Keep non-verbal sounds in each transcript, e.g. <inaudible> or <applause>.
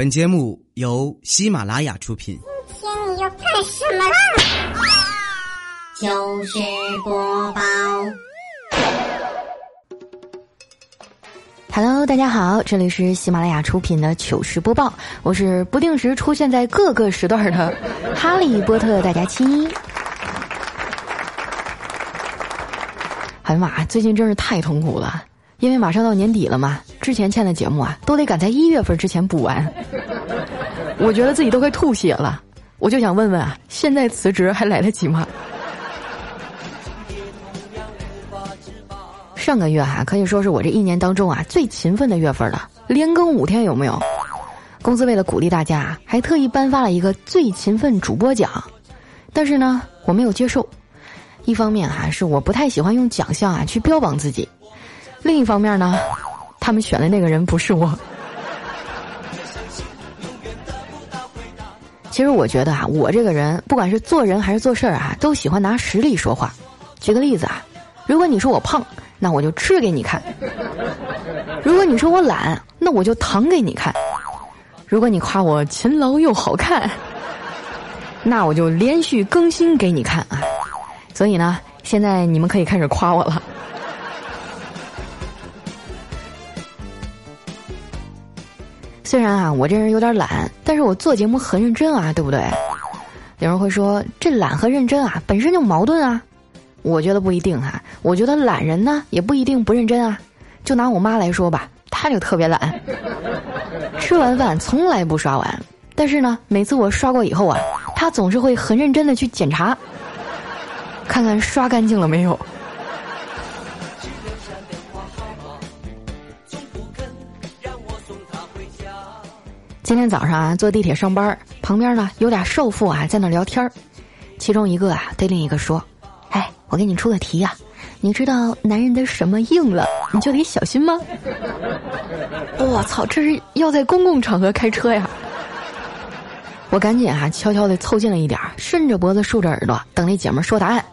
本节目由喜马拉雅出品。今天你要干什么啦？糗事播报。Hello，大家好，这里是喜马拉雅出品的糗事播报，我是不定时出现在各个时段的哈利波特大家亲。哎呀妈，最近真是太痛苦了，因为马上到年底了嘛，之前欠的节目啊，都得赶在一月份之前补完。我觉得自己都快吐血了，我就想问问啊，现在辞职还来得及吗？上个月哈、可以说是我这一年当中啊最勤奋的月份了，连更五天有没有？公司为了鼓励大家，还特意颁发了一个最勤奋主播奖，但是呢，我没有接受。一方面哈、是我不太喜欢用奖项啊去标榜自己，另一方面呢，他们选的那个人不是我。其实我觉得啊，我这个人不管是做人还是做事儿啊，都喜欢拿实力说话。举个例子啊，如果你说我胖，那我就吃给你看；如果你说我懒，那我就躺给你看；如果你夸我勤劳又好看，那我就连续更新给你看啊。所以呢，现在你们可以开始夸我了。虽然啊，我这人有点懒，但是我做节目很认真啊，对不对？有人会说，这懒和认真啊，本身就矛盾啊。我觉得不一定哈、我觉得懒人呢也不一定不认真啊。就拿我妈来说吧，她就特别懒，<laughs> 吃完饭从来不刷碗，但是呢，每次我刷过以后啊，她总是会很认真的去检查，看看刷干净了没有。今天早上啊，坐地铁上班，旁边呢有俩少妇啊在那聊天儿其中一个啊对另一个说：“哎，我给你出个题呀、你知道男人的什么硬了，你就得小心吗？<laughs> ”我操，这是要在公共场合开车呀！我赶紧啊悄悄的凑近了一点儿，顺着脖子竖着耳朵等那姐们儿说答案。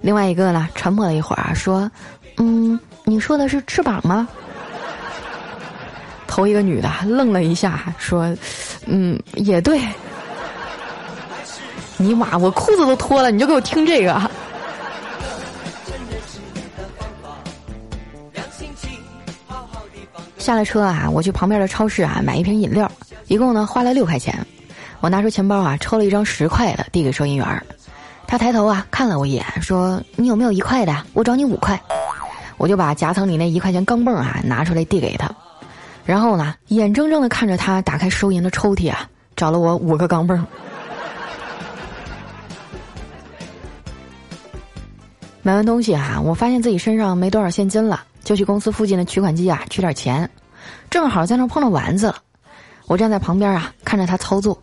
另外一个呢沉默了一会儿啊说：“嗯，你说的是翅膀吗？”头一个女的愣了一下，说：“嗯，也对。”尼玛，我裤子都脱了，你就给我听这个。下了车啊，我去旁边的超市啊买一瓶饮料，一共呢花了六块钱。我拿出钱包啊，抽了一张十块的，递给收银员儿。他抬头啊看了我一眼，说：“你有没有一块的？我找你五块。”我就把夹层里那一块钱钢镚啊拿出来递给他。然后呢，眼睁睁的看着他打开收银的抽屉啊，找了我五个钢镚儿。<laughs> 买完东西啊，我发现自己身上没多少现金了，就去公司附近的取款机啊取点钱。正好在那碰到丸子了，我站在旁边啊看着他操作。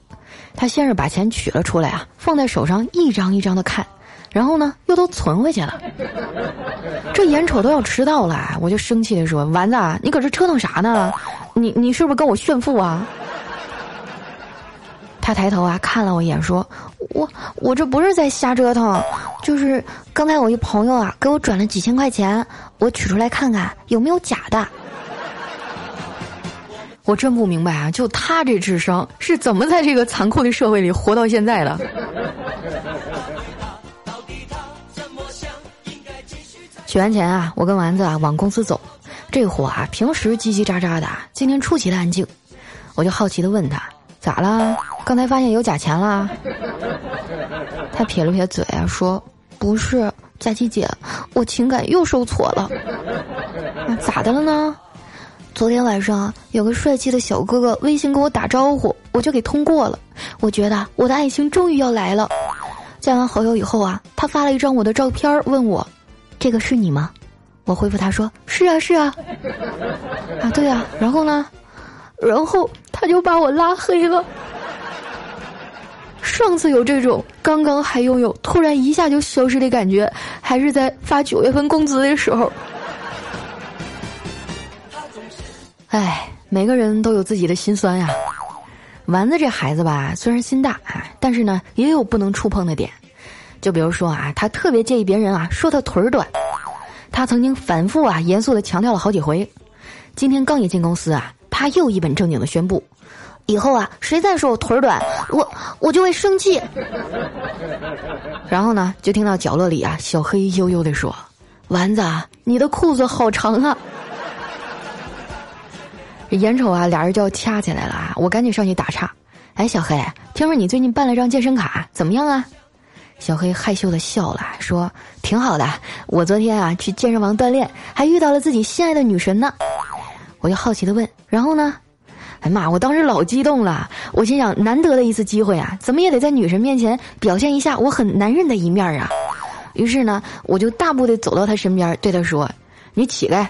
他先是把钱取了出来啊，放在手上一张一张的看，然后呢又都存回去了。这眼瞅都要迟到了，我就生气的说：“丸子，你搁这折腾啥呢？你你是不是跟我炫富啊？”他抬头啊看了我一眼，说：“我我这不是在瞎折腾，就是刚才我一朋友啊给我转了几千块钱，我取出来看看有没有假的。”我真不明白啊，就他这智商是怎么在这个残酷的社会里活到现在的？取完钱啊，我跟丸子啊往公司走。这货啊，平时叽叽喳喳的，今天出奇的安静。我就好奇的问他：“咋了？刚才发现有假钱啦？”他撇了撇嘴啊，说：“不是，佳琪姐，我情感又受挫了。啊，咋的了呢？昨天晚上有个帅气的小哥哥微信跟我打招呼，我就给通过了。我觉得我的爱情终于要来了。加完好友以后啊，他发了一张我的照片，问我：“这个是你吗？”我回复他说：“是啊，是啊。”啊，对啊。然后呢？然后他就把我拉黑了。上次有这种刚刚还拥有，突然一下就消失的感觉，还是在发九月份工资的时候。唉，每个人都有自己的心酸呀。丸子这孩子吧，虽然心大啊，但是呢，也有不能触碰的点。就比如说啊，他特别介意别人啊说他腿儿短，他曾经反复啊严肃的强调了好几回。今天刚一进公司啊，他又一本正经的宣布，以后啊，谁再说我腿儿短，我我就会生气。<laughs> 然后呢，就听到角落里啊，小黑悠悠的说：“丸子，你的裤子好长啊。”眼瞅啊，俩人就要掐起来了啊！我赶紧上去打岔：“哎，小黑，听说你最近办了张健身卡，怎么样啊？”小黑害羞的笑了，说：“挺好的，我昨天啊去健身房锻炼，还遇到了自己心爱的女神呢。”我就好奇的问：“然后呢？”哎妈！我当时老激动了，我心想难得的一次机会啊，怎么也得在女神面前表现一下我很男人的一面啊。于是呢，我就大步的走到她身边，对她说：“你起来，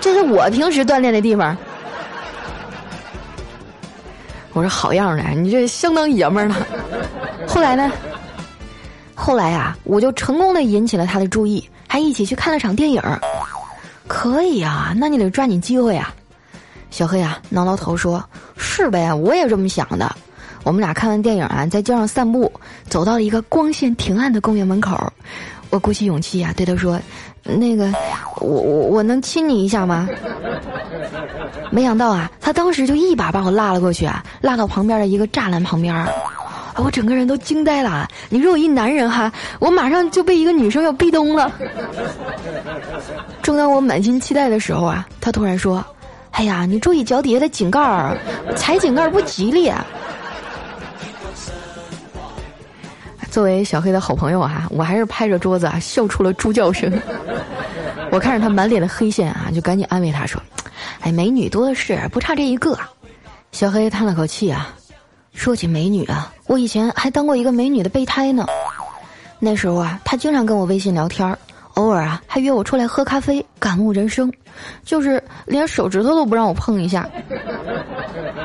这是我平时锻炼的地方。”我说：“好样的，你这相当爷们儿了。”后来呢？后来啊，我就成功的引起了他的注意，还一起去看了场电影。可以啊，那你得抓紧机会啊。小黑啊，挠挠头说：“是呗，我也这么想的。”我们俩看完电影啊，在街上散步，走到了一个光线挺暗的公园门口。我鼓起勇气啊，对他说：“那个，我我我能亲你一下吗？”没想到啊，他当时就一把把我拉了过去啊，拉到旁边的一个栅栏旁边。啊，我整个人都惊呆了。你说我一男人哈，我马上就被一个女生要壁咚了。正当我满心期待的时候啊，他突然说。哎呀，你注意脚底下的井盖儿，踩井盖儿不吉利。啊。作为小黑的好朋友啊，我还是拍着桌子啊笑出了猪叫声。我看着他满脸的黑线啊，就赶紧安慰他说：“哎，美女多的是，不差这一个。”小黑叹了口气啊，说起美女啊，我以前还当过一个美女的备胎呢。那时候啊，她经常跟我微信聊天儿。偶尔啊，还约我出来喝咖啡，感悟人生，就是连手指头都不让我碰一下。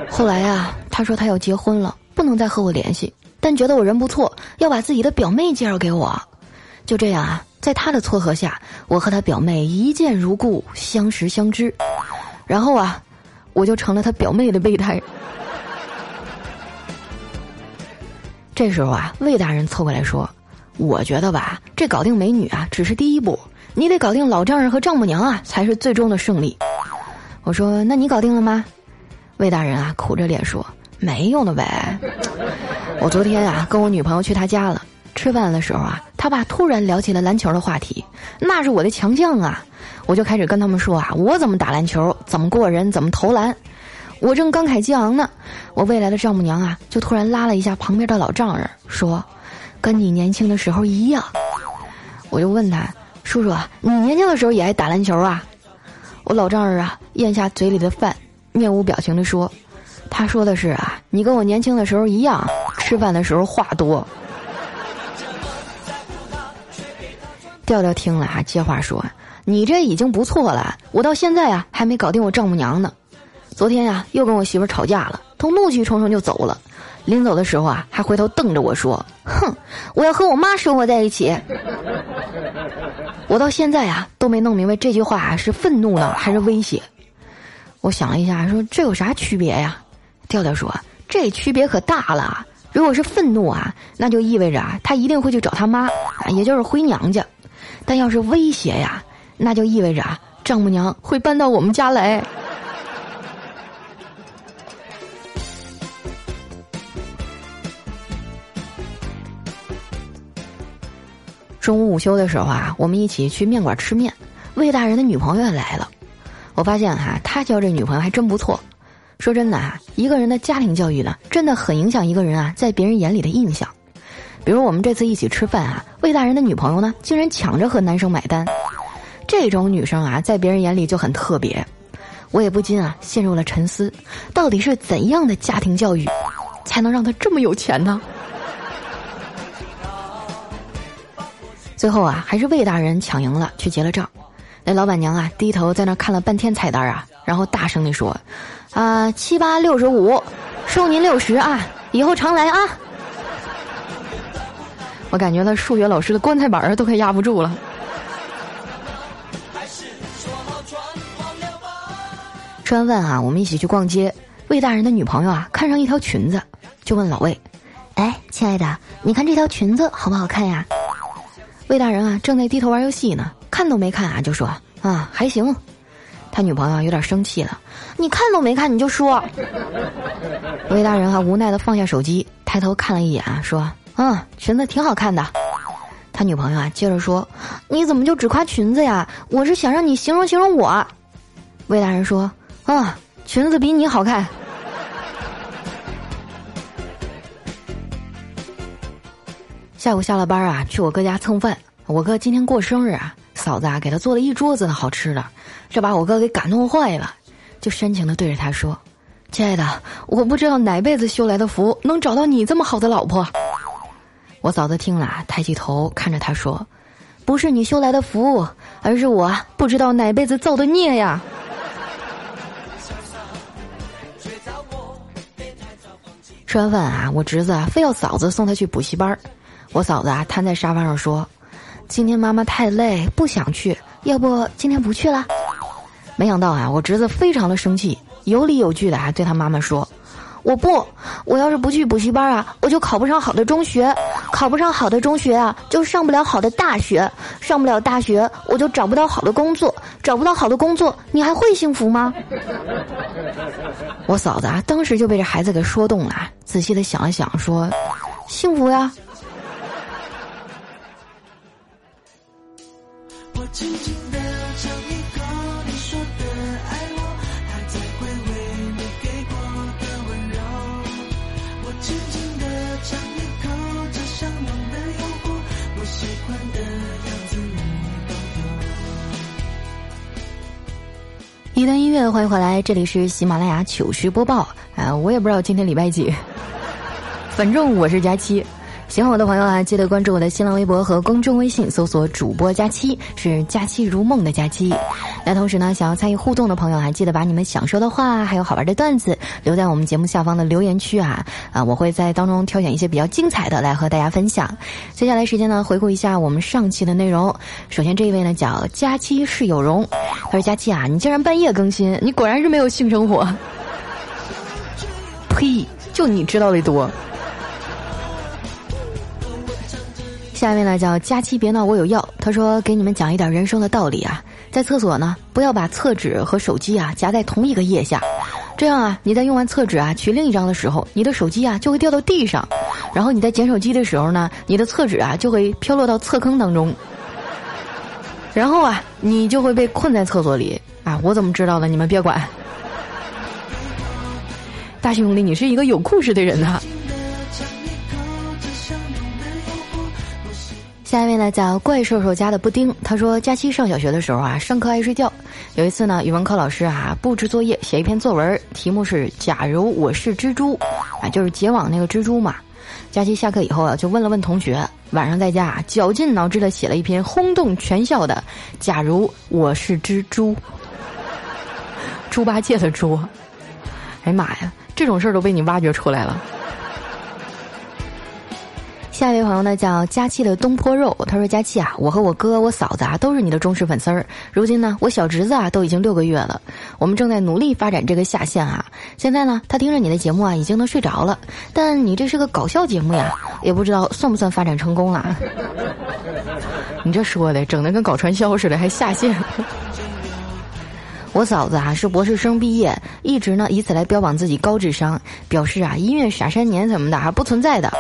后来啊，她说她要结婚了，不能再和我联系，但觉得我人不错，要把自己的表妹介绍给我。就这样啊，在他的撮合下，我和他表妹一见如故，相识相知。然后啊，我就成了他表妹的备胎。这时候啊，魏大人凑过来说。我觉得吧，这搞定美女啊，只是第一步，你得搞定老丈人和丈母娘啊，才是最终的胜利。我说，那你搞定了吗？魏大人啊，苦着脸说，没用的呗。我昨天啊，跟我女朋友去他家了，吃饭的时候啊，他爸突然聊起了篮球的话题，那是我的强项啊，我就开始跟他们说啊，我怎么打篮球，怎么过人，怎么投篮。我正慷慨激昂呢，我未来的丈母娘啊，就突然拉了一下旁边的老丈人，说。跟你年轻的时候一样，我就问他：“叔叔，你年轻的时候也爱打篮球啊？”我老丈人啊，咽下嘴里的饭，面无表情的说：“他说的是啊，你跟我年轻的时候一样，吃饭的时候话多。”调调听了啊，接话说：“你这已经不错了，我到现在啊还没搞定我丈母娘呢。昨天呀，又跟我媳妇吵架了，都怒气冲冲就走了。”临走的时候啊，还回头瞪着我说：“哼，我要和我妈生活在一起。”我到现在啊都没弄明白这句话是愤怒呢还是威胁。我想了一下，说这有啥区别呀？调调说：“这区别可大了。如果是愤怒啊，那就意味着啊他一定会去找他妈，也就是回娘家；但要是威胁呀，那就意味着啊丈母娘会搬到我们家来。”中午午休的时候啊，我们一起去面馆吃面。魏大人的女朋友也来了，我发现哈，他交这女朋友还真不错。说真的啊，一个人的家庭教育呢，真的很影响一个人啊在别人眼里的印象。比如我们这次一起吃饭啊，魏大人的女朋友呢，竟然抢着和男生买单。这种女生啊，在别人眼里就很特别。我也不禁啊，陷入了沉思：到底是怎样的家庭教育，才能让她这么有钱呢？最后啊，还是魏大人抢赢了，去结了账。那老板娘啊，低头在那看了半天菜单啊，然后大声地说：“啊，七八六十五，收您六十啊，以后常来啊。<laughs> ”我感觉他数学老师的棺材板儿都快压不住了。吃完饭啊，我们一起去逛街。魏大人的女朋友啊，看上一条裙子，就问老魏：“哎，亲爱的，你看这条裙子好不好看呀？”魏大人啊，正在低头玩游戏呢，看都没看啊，就说啊还行。他女朋友有点生气了，你看都没看你就说。魏大人啊无奈的放下手机，抬头看了一眼，说：“嗯，裙子挺好看的。”他女朋友啊接着说：“你怎么就只夸裙子呀？我是想让你形容形容我。”魏大人说：“啊，裙子比你好看。”下午下了班啊，去我哥家蹭饭。我哥今天过生日啊，嫂子啊给他做了一桌子的好吃的，这把我哥给感动坏了，就深情的对着他说：“亲爱的，我不知道哪辈子修来的福，能找到你这么好的老婆。”我嫂子听了，抬起头看着他说：“不是你修来的福，而是我不知道哪辈子造的孽呀。”吃完饭啊，我侄子啊非要嫂子送他去补习班我嫂子啊瘫在沙发上说：“今天妈妈太累，不想去，要不今天不去了。”没想到啊，我侄子非常的生气，有理有据的啊对他妈妈说：“我不，我要是不去补习班啊，我就考不上好的中学，考不上好的中学啊，就上不了好的大学，上不了大学，我就找不到好的工作，找不到好的工作，你还会幸福吗？”我嫂子啊，当时就被这孩子给说动了，仔细的想了想，说：“幸福呀。”轻轻的尝一口你说的爱我，还在回味你给过的温柔。我轻轻的尝一口这香浓的诱惑，我喜欢的样子你一段音乐，欢迎回来，这里是喜马拉雅糗事播报。啊，我也不知道今天礼拜几，反正我是佳期。喜欢我的朋友啊，记得关注我的新浪微博和公众微信，搜索“主播佳期”，是“佳期如梦”的佳期。那同时呢，想要参与互动的朋友啊，记得把你们想说的话，还有好玩的段子留在我们节目下方的留言区啊啊！我会在当中挑选一些比较精彩的来和大家分享。接下来时间呢，回顾一下我们上期的内容。首先这一位呢叫佳期是有容，他说：“佳期啊，你竟然半夜更新，你果然是没有性生活。”呸！就你知道的多。下面呢叫佳期别闹我有药，他说给你们讲一点人生的道理啊，在厕所呢不要把厕纸和手机啊夹在同一个腋下，这样啊你在用完厕纸啊取另一张的时候，你的手机啊就会掉到地上，然后你在捡手机的时候呢，你的厕纸啊就会飘落到厕坑当中，然后啊你就会被困在厕所里啊，我怎么知道的？你们别管，大兄弟，你是一个有故事的人呐。下一位呢叫怪兽兽家的布丁，他说假期上小学的时候啊，上课爱睡觉。有一次呢，语文课老师啊布置作业，写一篇作文，题目是“假如我是蜘蛛”，啊，就是结网那个蜘蛛嘛。佳期下课以后啊，就问了问同学，晚上在家啊绞尽脑汁的写了一篇轰动全校的“假如我是蜘蛛”，猪八戒的猪。哎呀妈呀，这种事儿都被你挖掘出来了。下一位朋友呢叫佳期的东坡肉，他说：“佳期啊，我和我哥、我嫂子啊都是你的忠实粉丝儿。如今呢，我小侄子啊都已经六个月了，我们正在努力发展这个下线啊。现在呢，他听着你的节目啊，已经能睡着了。但你这是个搞笑节目呀，也不知道算不算发展成功了。你这说的，整的跟搞传销似的，还下线。我嫂子啊是博士生毕业，一直呢以此来标榜自己高智商，表示啊音乐傻三年什么的还不存在的。”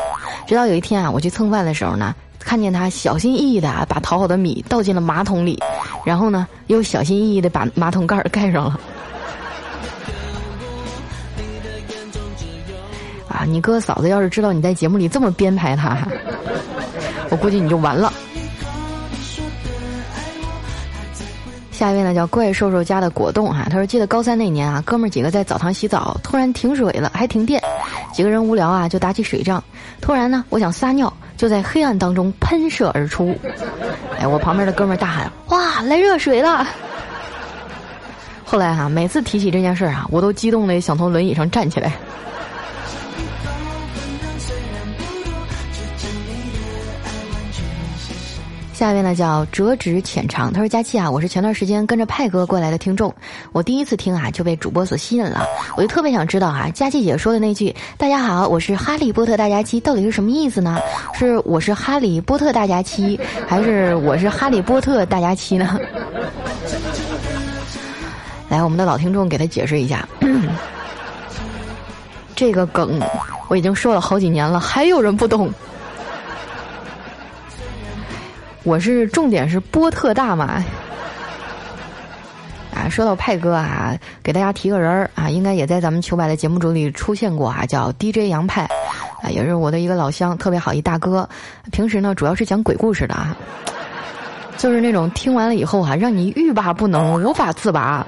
直到有一天啊，我去蹭饭的时候呢，看见他小心翼翼的把淘好的米倒进了马桶里，然后呢，又小心翼翼的把马桶盖盖上了。啊，你哥嫂子要是知道你在节目里这么编排他，我估计你就完了。下一位呢叫怪兽兽家的果冻哈，他说记得高三那年啊，哥们儿几个在澡堂洗澡，突然停水了，还停电，几个人无聊啊就打起水仗，突然呢我想撒尿，就在黑暗当中喷射而出，哎，我旁边的哥们儿大喊哇来热水了，后来哈每次提起这件事儿啊，我都激动的想从轮椅上站起来。下一位呢叫折纸浅长，他说：“佳期啊，我是前段时间跟着派哥过来的听众，我第一次听啊就被主播所吸引了，我就特别想知道啊，佳期姐说的那句‘大家好，我是哈利波特大家期’到底是什么意思呢？是我是哈利波特大家期，还是我是哈利波特大家期呢？” <laughs> 来，我们的老听众给他解释一下，这个梗我已经说了好几年了，还有人不懂。我是重点是波特大嘛。啊，说到派哥啊，给大家提个人儿啊，应该也在咱们糗百的节目组里出现过啊，叫 DJ 杨派，啊，也是我的一个老乡，特别好一大哥。平时呢，主要是讲鬼故事的啊，就是那种听完了以后啊，让你欲罢不能、无法自拔，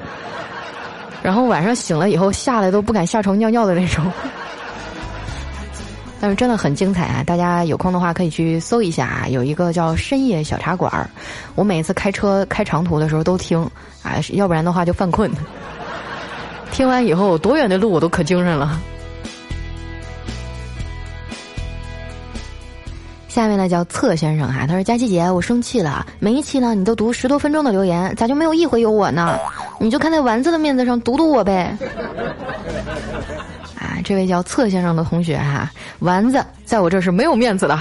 然后晚上醒了以后下来都不敢下床尿尿的那种。但是真的很精彩啊！大家有空的话可以去搜一下啊，有一个叫深夜小茶馆儿。我每次开车开长途的时候都听，啊，要不然的话就犯困。<laughs> 听完以后，多远的路我都可精神了。下面呢叫策先生哈，他说：“佳琪姐，我生气了，每一期呢你都读十多分钟的留言，咋就没有一回有我呢？你就看在丸子的面子上读读我呗。”这位叫策先生的同学哈，丸子在我这是没有面子的。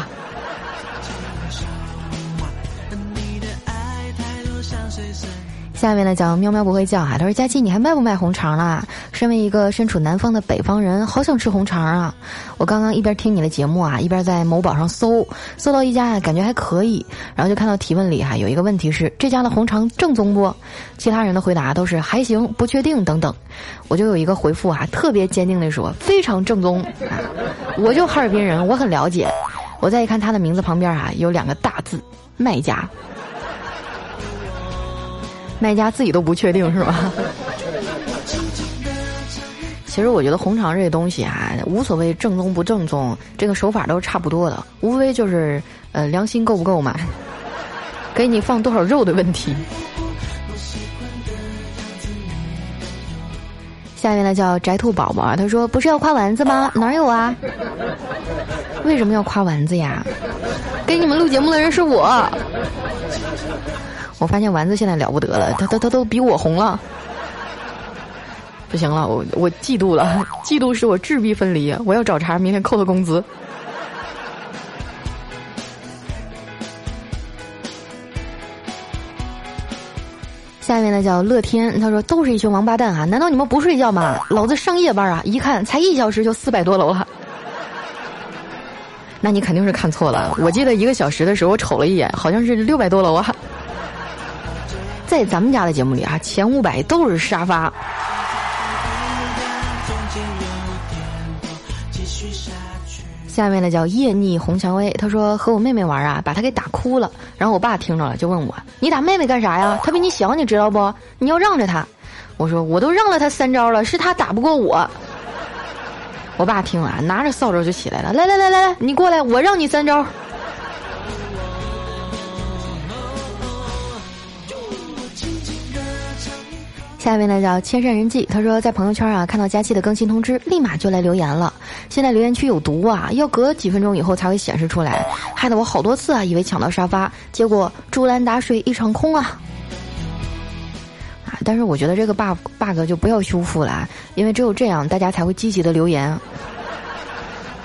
下面呢讲喵喵不会叫哈，他说佳琪你还卖不卖红肠啦？身为一个身处南方的北方人，好想吃红肠啊！我刚刚一边听你的节目啊，一边在某宝上搜，搜到一家啊感觉还可以，然后就看到提问里哈有一个问题是这家的红肠正宗不？其他人的回答都是还行、不确定等等，我就有一个回复啊，特别坚定的说非常正宗啊！我就哈尔滨人，我很了解。我再一看他的名字旁边啊有两个大字卖家。卖家自己都不确定是吧？<laughs> 其实我觉得红肠这东西啊，无所谓正宗不正宗，这个手法都是差不多的，无非就是呃良心够不够嘛，给你放多少肉的问题。下面呢叫宅兔宝宝，他说不是要夸丸子吗？<laughs> 哪有啊？为什么要夸丸子呀？给你们录节目的人是我。我发现丸子现在了不得了，他他他都比我红了，不行了，我我嫉妒了，嫉妒使我质壁分离，我要找茬，明天扣他工资。下面呢叫乐天，他说都是一群王八蛋啊！难道你们不睡觉吗？老子上夜班啊，一看才一小时就四百多楼了，那你肯定是看错了。我记得一个小时的时候，我瞅了一眼，好像是六百多楼啊。在咱们家的节目里啊，前五百都是沙发。下面呢叫叶逆红蔷薇，他说和我妹妹玩啊，把她给打哭了。然后我爸听着了，就问我：“你打妹妹干啥呀？她比你小，你知道不？你要让着她。”我说：“我都让了她三招了，是她打不过我。”我爸听了，拿着扫帚就起来了：“来来来来来，你过来，我让你三招。”下面呢叫千山人迹，他说在朋友圈啊看到佳期的更新通知，立马就来留言了。现在留言区有毒啊，要隔几分钟以后才会显示出来，害得我好多次啊以为抢到沙发，结果竹篮打水一场空啊！啊，但是我觉得这个 bug bug 就不要修复了，因为只有这样大家才会积极的留言。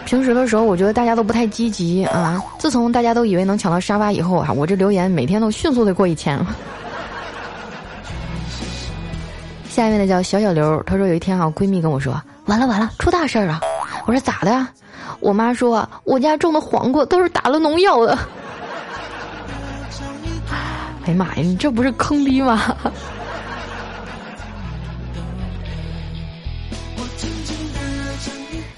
平时的时候我觉得大家都不太积极啊，自从大家都以为能抢到沙发以后啊，我这留言每天都迅速的过一千。下面的叫小小刘，他说有一天啊，闺蜜跟我说，完了完了，出大事儿了。我说咋的？我妈说我家种的黄瓜都是打了农药的。<laughs> 哎呀妈呀，你这不是坑逼吗？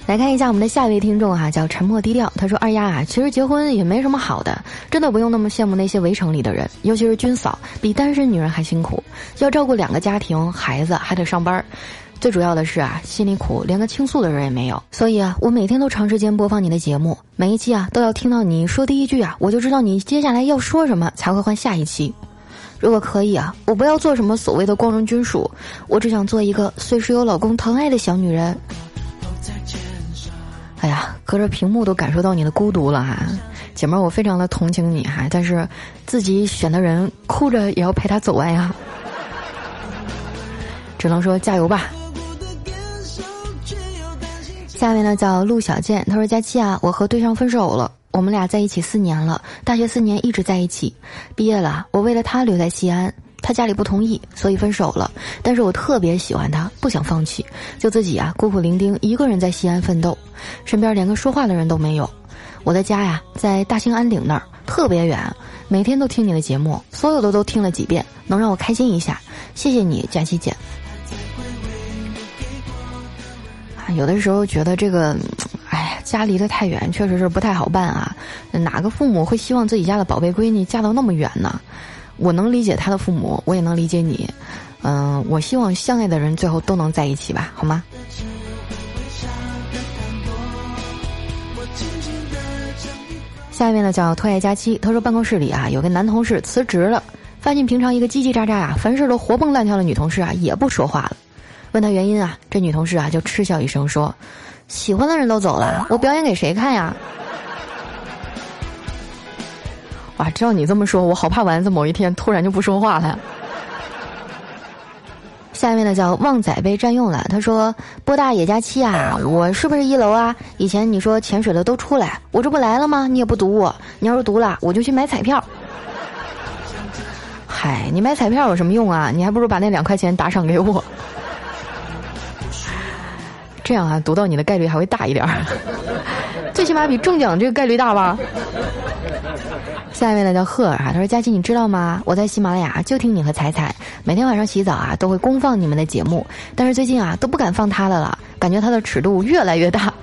来看一下我们的下一位听众哈，叫沉默低调。他说：“二丫啊，其实结婚也没什么好的，真的不用那么羡慕那些围城里的人，尤其是军嫂，比单身女人还辛苦，要照顾两个家庭，孩子还得上班。最主要的是啊，心里苦，连个倾诉的人也没有。所以啊，我每天都长时间播放你的节目，每一期啊都要听到你说第一句啊，我就知道你接下来要说什么，才会换下一期。如果可以啊，我不要做什么所谓的光荣军属，我只想做一个随时有老公疼爱的小女人。”哎呀，隔着屏幕都感受到你的孤独了哈，姐妹儿，我非常的同情你哈，但是自己选的人哭着也要陪他走完呀，只能说加油吧。下面呢叫陆小健，他说：“佳期啊，我和对象分手了，我们俩在一起四年了，大学四年一直在一起，毕业了，我为了他留在西安，他家里不同意，所以分手了。但是我特别喜欢他，不想放弃，就自己啊孤苦伶仃一个人在西安奋斗，身边连个说话的人都没有。我的家呀在大兴安岭那儿，特别远，每天都听你的节目，所有的都听了几遍，能让我开心一下。谢谢你，佳琪姐。啊有的时候觉得这个，哎，家离得太远，确实是不太好办啊。哪个父母会希望自己家的宝贝闺女嫁到那么远呢？我能理解他的父母，我也能理解你。嗯，我希望相爱的人最后都能在一起吧，好吗？下面呢叫“特爱佳期”，他说办公室里啊有个男同事辞职了，发现平常一个叽叽喳喳啊，凡事都活蹦乱跳的女同事啊也不说话了。问他原因啊，这女同事啊就嗤笑一声说：“喜欢的人都走了，我表演给谁看呀？”哇，照你这么说，我好怕丸子某一天突然就不说话了。<laughs> 下面呢叫旺仔被占用了，他说：“波大野加七啊，我是不是一楼啊？以前你说潜水的都出来，我这不来了吗？你也不读我，你要是读了，我就去买彩票。”嗨，你买彩票有什么用啊？你还不如把那两块钱打赏给我。这样啊，读到你的概率还会大一点，<laughs> 最起码比中奖这个概率大吧。下一位呢叫赫尔啊，他说：“佳琪，你知道吗？我在喜马拉雅就听你和彩彩，每天晚上洗澡啊都会公放你们的节目，但是最近啊都不敢放他的了，感觉他的尺度越来越大。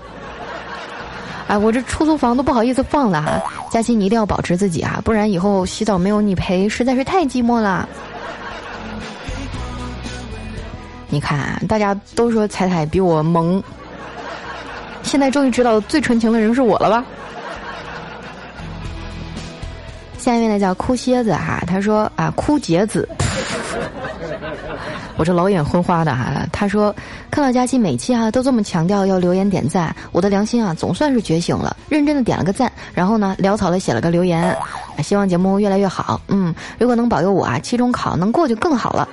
<laughs> 哎，我这出租房都不好意思放了哈。佳琪，你一定要保持自己啊，不然以后洗澡没有你陪，实在是太寂寞了。”你看，大家都说彩彩比我萌，现在终于知道最纯情的人是我了吧？下一位呢叫哭蝎子哈，他说啊哭杰子，我这老眼昏花的哈。他说看到佳期每期哈都这么强调要留言点赞，我的良心啊总算是觉醒了，认真的点了个赞，然后呢潦草的写了个留言，希望节目越来越好。嗯，如果能保佑我啊期中考能过就更好了。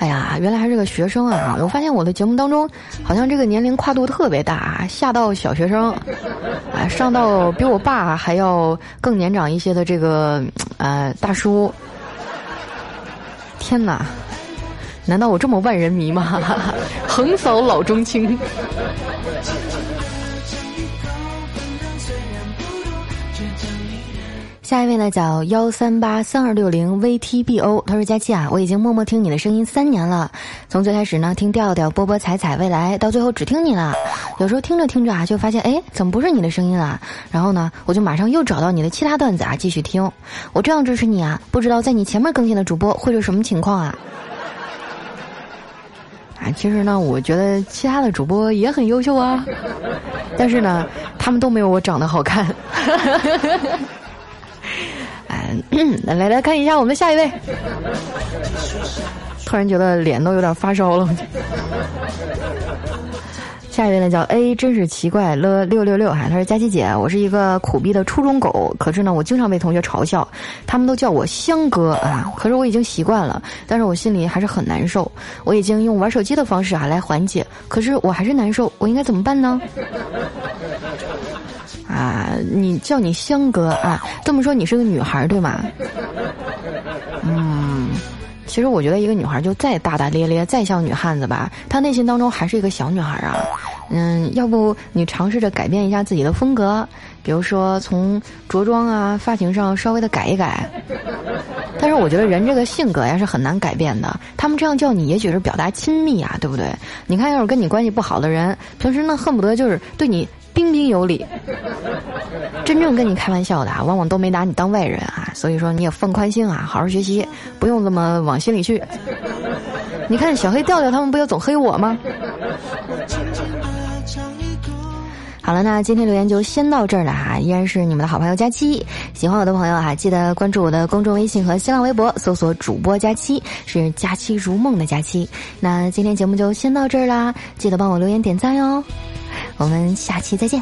哎呀，原来还是个学生啊！我发现我的节目当中，好像这个年龄跨度特别大，下到小学生，啊，上到比我爸还要更年长一些的这个呃大叔。天哪，难道我这么万人迷吗？<laughs> 横扫老中青。下一位呢，叫幺三八三二六零 VTBO，他说：“佳期啊，我已经默默听你的声音三年了，从最开始呢听调调、波波、彩彩、未来，到最后只听你了。有时候听着听着啊，就发现哎，怎么不是你的声音了？然后呢，我就马上又找到你的其他段子啊，继续听。我这样支持你啊，不知道在你前面更新的主播会是什么情况啊？啊，其实呢，我觉得其他的主播也很优秀啊，但是呢，他们都没有我长得好看。” <clears throat> 来来来看一下我们下一位，突然觉得脸都有点发烧了。<laughs> 下一位呢叫 A，真是奇怪了六六六哈，他说佳琪姐，我是一个苦逼的初中狗，可是呢我经常被同学嘲笑，他们都叫我香哥啊，可是我已经习惯了，但是我心里还是很难受，我已经用玩手机的方式啊来缓解，可是我还是难受，我应该怎么办呢？啊，你叫你香哥啊？这么说你是个女孩对吗？嗯，其实我觉得一个女孩就再大大咧咧，再像女汉子吧，她内心当中还是一个小女孩啊。嗯，要不你尝试着改变一下自己的风格，比如说从着装啊、发型上稍微的改一改。但是我觉得人这个性格呀是很难改变的。他们这样叫你，也许是表达亲密啊，对不对？你看，要是跟你关系不好的人，平时呢恨不得就是对你。彬彬有礼，真正跟你开玩笑的啊，往往都没拿你当外人啊，所以说你也放宽心啊，好好学习，不用这么往心里去。你看小黑调调他们不也总黑我吗？好了，那今天留言就先到这儿了哈，依然是你们的好朋友佳期。喜欢我的朋友哈，记得关注我的公众微信和新浪微博，搜索主播佳期，是佳期如梦的佳期。那今天节目就先到这儿啦，记得帮我留言点赞哟。我们下期再见。